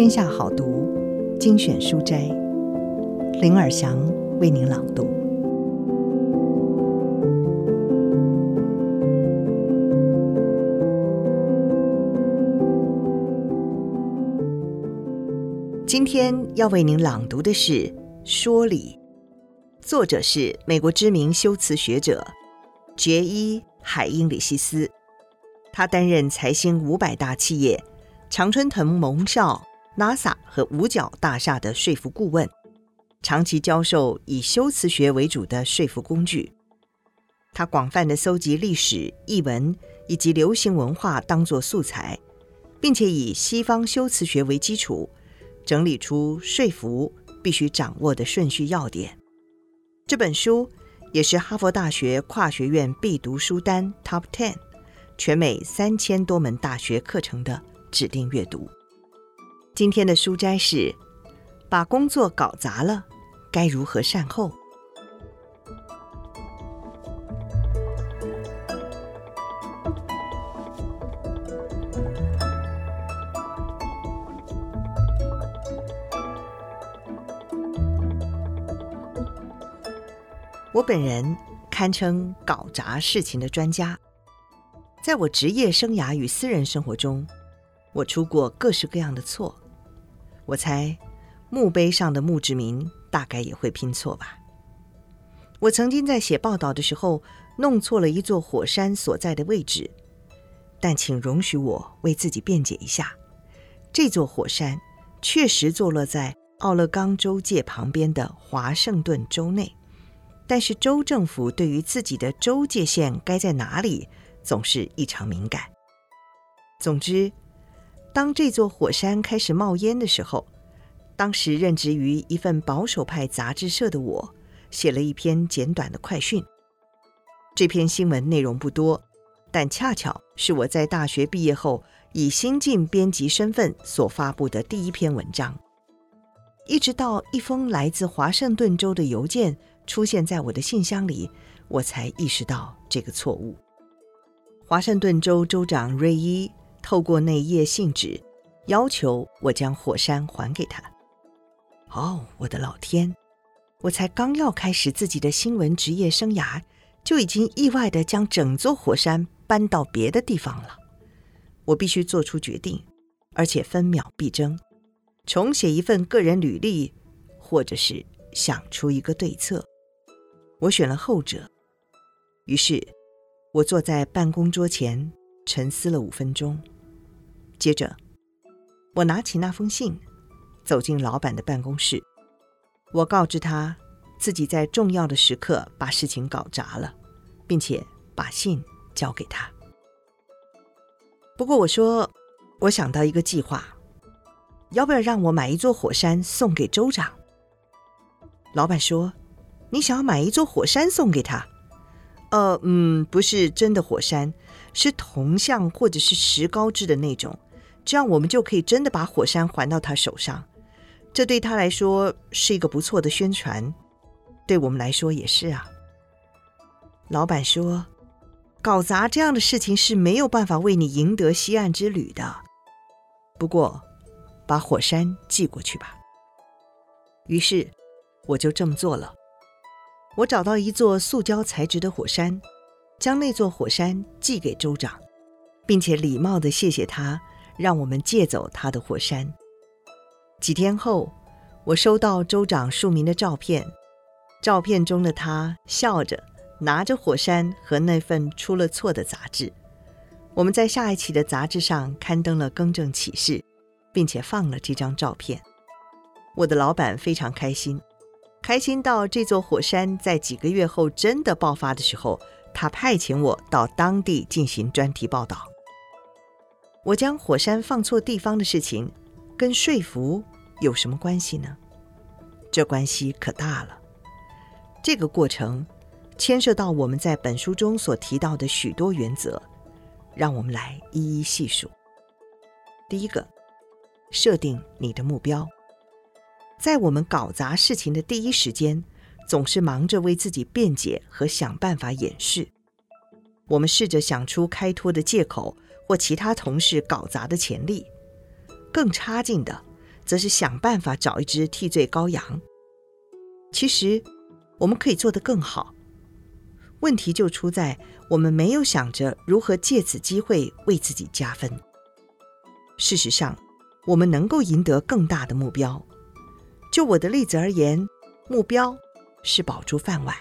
天下好读精选书斋，林尔祥为您朗读。今天要为您朗读的是《说理》，作者是美国知名修辞学者杰伊·海因里希斯，他担任财新五百大企业。常春藤盟校、NASA 和五角大厦的说服顾问，长期教授以修辞学为主的说服工具。他广泛的搜集历史、译文以及流行文化当作素材，并且以西方修辞学为基础，整理出说服必须掌握的顺序要点。这本书也是哈佛大学跨学院必读书单 Top Ten，全美三千多门大学课程的。指定阅读。今天的书斋是：把工作搞砸了，该如何善后？我本人堪称搞砸事情的专家，在我职业生涯与私人生活中。我出过各式各样的错，我猜墓碑上的墓志铭大概也会拼错吧。我曾经在写报道的时候弄错了一座火山所在的位置，但请容许我为自己辩解一下，这座火山确实坐落在奥勒冈州界旁边的华盛顿州内，但是州政府对于自己的州界线该在哪里总是异常敏感。总之。当这座火山开始冒烟的时候，当时任职于一份保守派杂志社的我，写了一篇简短的快讯。这篇新闻内容不多，但恰巧是我在大学毕业后以新晋编辑身份所发布的第一篇文章。一直到一封来自华盛顿州的邮件出现在我的信箱里，我才意识到这个错误。华盛顿州州长瑞伊。透过那页信纸，要求我将火山还给他。哦，我的老天！我才刚要开始自己的新闻职业生涯，就已经意外地将整座火山搬到别的地方了。我必须做出决定，而且分秒必争，重写一份个人履历，或者是想出一个对策。我选了后者。于是，我坐在办公桌前。沉思了五分钟，接着我拿起那封信，走进老板的办公室。我告知他自己在重要的时刻把事情搞砸了，并且把信交给他。不过我说，我想到一个计划，要不要让我买一座火山送给州长？老板说：“你想要买一座火山送给他？”呃，嗯，不是真的火山，是铜像或者是石膏制的那种，这样我们就可以真的把火山还到他手上。这对他来说是一个不错的宣传，对我们来说也是啊。老板说，搞砸这样的事情是没有办法为你赢得西岸之旅的。不过，把火山寄过去吧。于是，我就这么做了。我找到一座塑胶材质的火山，将那座火山寄给州长，并且礼貌地谢谢他，让我们借走他的火山。几天后，我收到州长署名的照片，照片中的他笑着拿着火山和那份出了错的杂志。我们在下一期的杂志上刊登了更正启事，并且放了这张照片。我的老板非常开心。开心到这座火山在几个月后真的爆发的时候，他派遣我到当地进行专题报道。我将火山放错地方的事情跟说服有什么关系呢？这关系可大了。这个过程牵涉到我们在本书中所提到的许多原则，让我们来一一细数。第一个，设定你的目标。在我们搞砸事情的第一时间，总是忙着为自己辩解和想办法掩饰。我们试着想出开脱的借口或其他同事搞砸的潜力。更差劲的，则是想办法找一只替罪羔羊。其实，我们可以做得更好。问题就出在我们没有想着如何借此机会为自己加分。事实上，我们能够赢得更大的目标。就我的例子而言，目标是保住饭碗，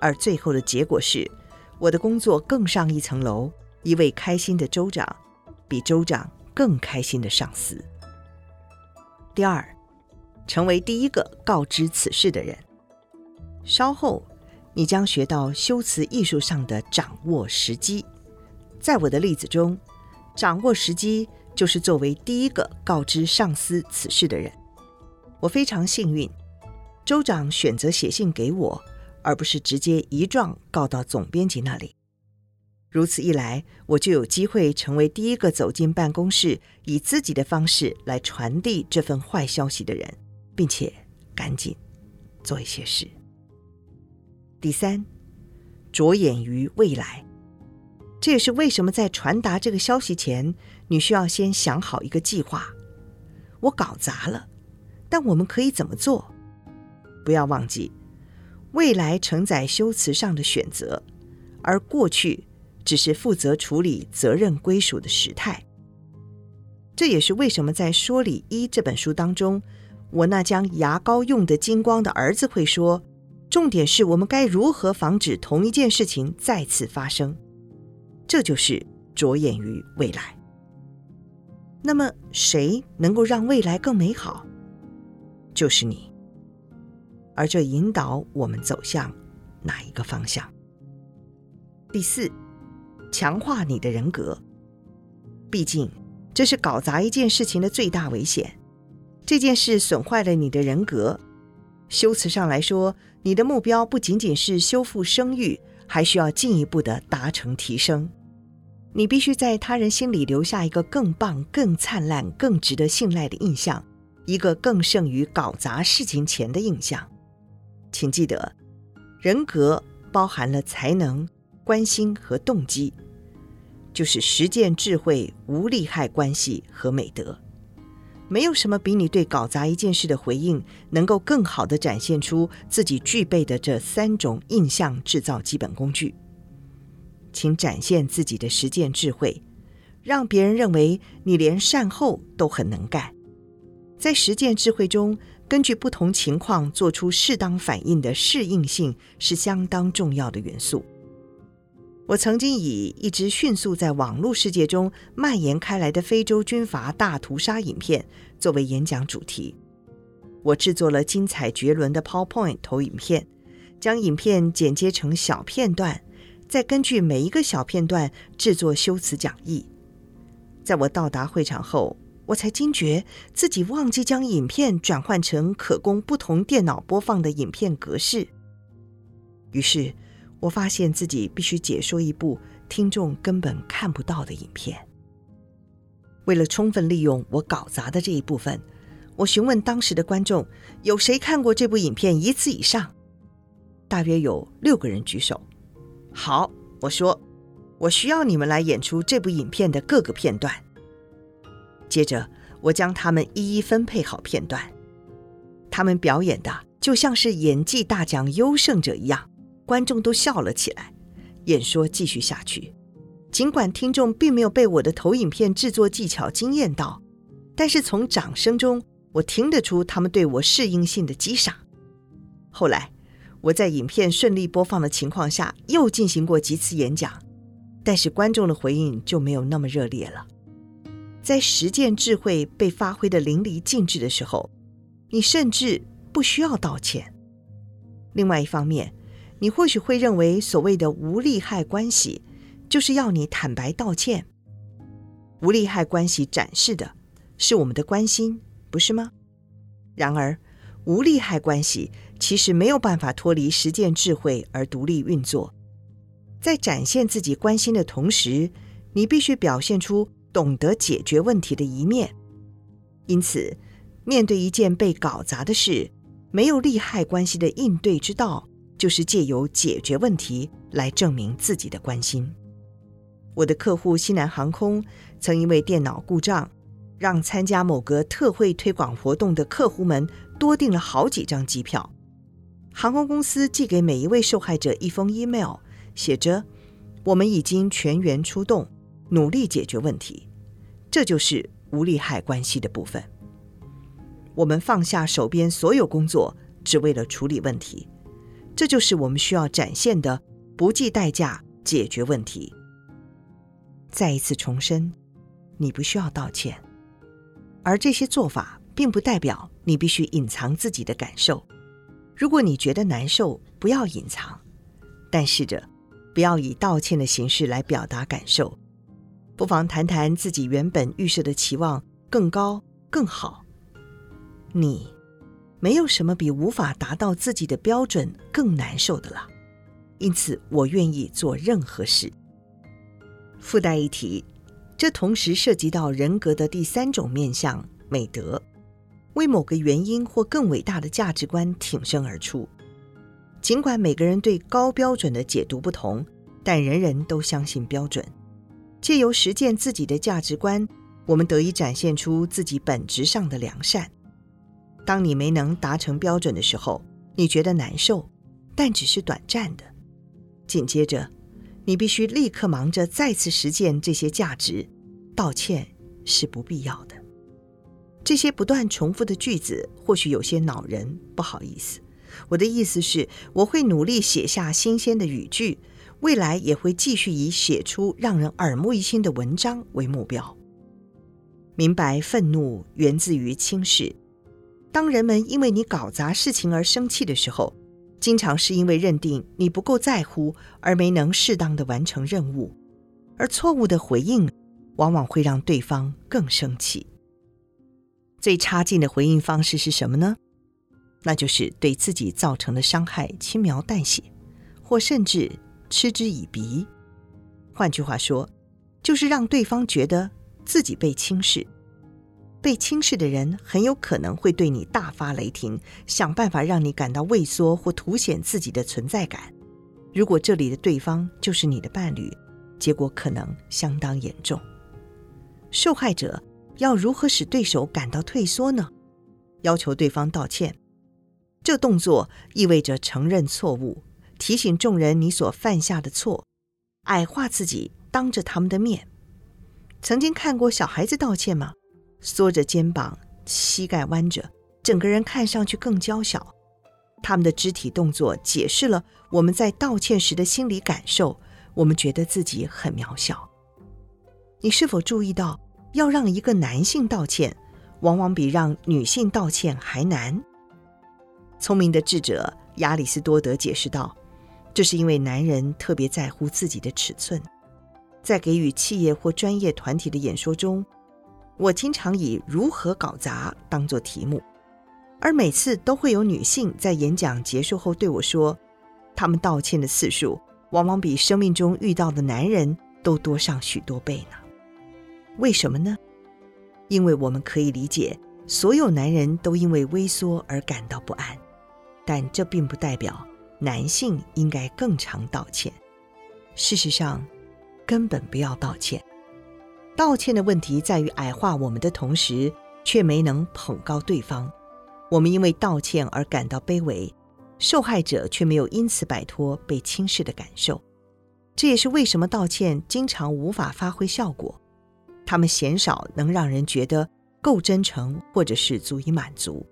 而最后的结果是，我的工作更上一层楼，一位开心的州长，比州长更开心的上司。第二，成为第一个告知此事的人。稍后。你将学到修辞艺术上的掌握时机。在我的例子中，掌握时机就是作为第一个告知上司此事的人。我非常幸运，州长选择写信给我，而不是直接一状告到总编辑那里。如此一来，我就有机会成为第一个走进办公室，以自己的方式来传递这份坏消息的人，并且赶紧做一些事。第三，着眼于未来，这也是为什么在传达这个消息前，你需要先想好一个计划。我搞砸了，但我们可以怎么做？不要忘记，未来承载修辞上的选择，而过去只是负责处理责任归属的时态。这也是为什么在《说理一》这本书当中，我那将牙膏用得精光的儿子会说。重点是我们该如何防止同一件事情再次发生？这就是着眼于未来。那么，谁能够让未来更美好？就是你。而这引导我们走向哪一个方向？第四，强化你的人格。毕竟，这是搞砸一件事情的最大危险。这件事损坏了你的人格。修辞上来说，你的目标不仅仅是修复声誉，还需要进一步的达成提升。你必须在他人心里留下一个更棒、更灿烂、更值得信赖的印象，一个更胜于搞砸事情前的印象。请记得，人格包含了才能、关心和动机，就是实践智慧、无利害关系和美德。没有什么比你对搞砸一件事的回应能够更好地展现出自己具备的这三种印象制造基本工具。请展现自己的实践智慧，让别人认为你连善后都很能干。在实践智慧中，根据不同情况做出适当反应的适应性是相当重要的元素。我曾经以一支迅速在网络世界中蔓延开来的非洲军阀大屠杀影片作为演讲主题。我制作了精彩绝伦的 PowerPoint 投影片，将影片剪接成小片段，再根据每一个小片段制作修辞讲义。在我到达会场后，我才惊觉自己忘记将影片转换成可供不同电脑播放的影片格式。于是，我发现自己必须解说一部听众根本看不到的影片。为了充分利用我搞砸的这一部分，我询问当时的观众有谁看过这部影片一次以上。大约有六个人举手。好，我说，我需要你们来演出这部影片的各个片段。接着，我将他们一一分配好片段。他们表演的就像是演技大奖优胜者一样。观众都笑了起来，演说继续下去。尽管听众并没有被我的投影片制作技巧惊艳到，但是从掌声中我听得出他们对我适应性的击赏。后来我在影片顺利播放的情况下又进行过几次演讲，但是观众的回应就没有那么热烈了。在实践智慧被发挥的淋漓尽致的时候，你甚至不需要道歉。另外一方面，你或许会认为，所谓的无利害关系，就是要你坦白道歉。无利害关系展示的是我们的关心，不是吗？然而，无利害关系其实没有办法脱离实践智慧而独立运作。在展现自己关心的同时，你必须表现出懂得解决问题的一面。因此，面对一件被搞砸的事，没有利害关系的应对之道。就是借由解决问题来证明自己的关心。我的客户西南航空曾因为电脑故障，让参加某个特惠推广活动的客户们多订了好几张机票。航空公司寄给每一位受害者一封 email，写着：“我们已经全员出动，努力解决问题。”这就是无利害关系的部分。我们放下手边所有工作，只为了处理问题。这就是我们需要展现的不计代价解决问题。再一次重申，你不需要道歉，而这些做法并不代表你必须隐藏自己的感受。如果你觉得难受，不要隐藏，但试着不要以道歉的形式来表达感受。不妨谈谈自己原本预设的期望更高更好。你没有什么比无法达到自己的标准更难受的了，因此我愿意做任何事。附带一提，这同时涉及到人格的第三种面向——美德。为某个原因或更伟大的价值观挺身而出，尽管每个人对高标准的解读不同，但人人都相信标准。借由实践自己的价值观，我们得以展现出自己本质上的良善。当你没能达成标准的时候，你觉得难受，但只是短暂的。紧接着，你必须立刻忙着再次实践这些价值，道歉是不必要的。这些不断重复的句子或许有些恼人，不好意思。我的意思是，我会努力写下新鲜的语句，未来也会继续以写出让人耳目一新的文章为目标。明白愤怒源自于轻视。当人们因为你搞砸事情而生气的时候，经常是因为认定你不够在乎而没能适当的完成任务，而错误的回应往往会让对方更生气。最差劲的回应方式是什么呢？那就是对自己造成的伤害轻描淡写，或甚至嗤之以鼻。换句话说，就是让对方觉得自己被轻视。被轻视的人很有可能会对你大发雷霆，想办法让你感到畏缩或凸显自己的存在感。如果这里的对方就是你的伴侣，结果可能相当严重。受害者。要如何使对手感到退缩呢？要求对方道歉，这动作意味着承认错误，提醒众人你所犯下的错，矮化自己，当着他们的面。曾经看过小孩子道歉吗？缩着肩膀，膝盖弯着，整个人看上去更娇小。他们的肢体动作解释了我们在道歉时的心理感受，我们觉得自己很渺小。你是否注意到？要让一个男性道歉，往往比让女性道歉还难。聪明的智者亚里斯多德解释道：“这是因为男人特别在乎自己的尺寸。在给予企业或专业团体的演说中，我经常以‘如何搞砸’当作题目，而每次都会有女性在演讲结束后对我说，她们道歉的次数往往比生命中遇到的男人都多上许多倍呢。”为什么呢？因为我们可以理解，所有男人都因为微缩而感到不安，但这并不代表男性应该更常道歉。事实上，根本不要道歉。道歉的问题在于矮化我们的同时，却没能捧高对方。我们因为道歉而感到卑微，受害者却没有因此摆脱被轻视的感受。这也是为什么道歉经常无法发挥效果。他们鲜少能让人觉得够真诚，或者是足以满足，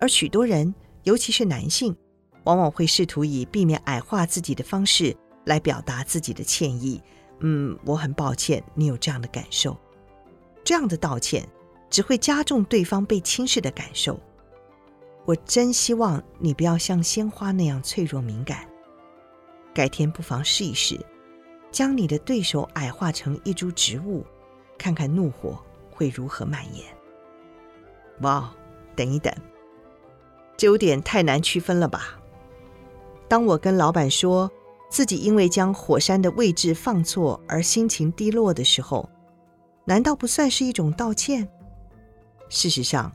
而许多人，尤其是男性，往往会试图以避免矮化自己的方式来表达自己的歉意。嗯，我很抱歉你有这样的感受。这样的道歉只会加重对方被轻视的感受。我真希望你不要像鲜花那样脆弱敏感。改天不妨试一试，将你的对手矮化成一株植物。看看怒火会如何蔓延。哇，等一等，这有点太难区分了吧？当我跟老板说自己因为将火山的位置放错而心情低落的时候，难道不算是一种道歉？事实上，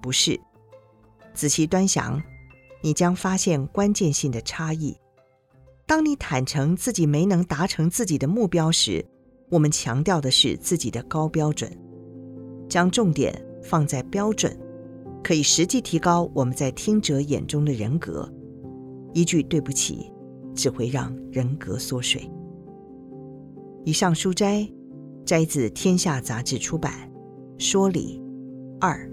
不是。仔细端详，你将发现关键性的差异。当你坦诚自己没能达成自己的目标时，我们强调的是自己的高标准，将重点放在标准，可以实际提高我们在听者眼中的人格。一句对不起，只会让人格缩水。以上书摘摘自《天下杂志》出版《说理二》。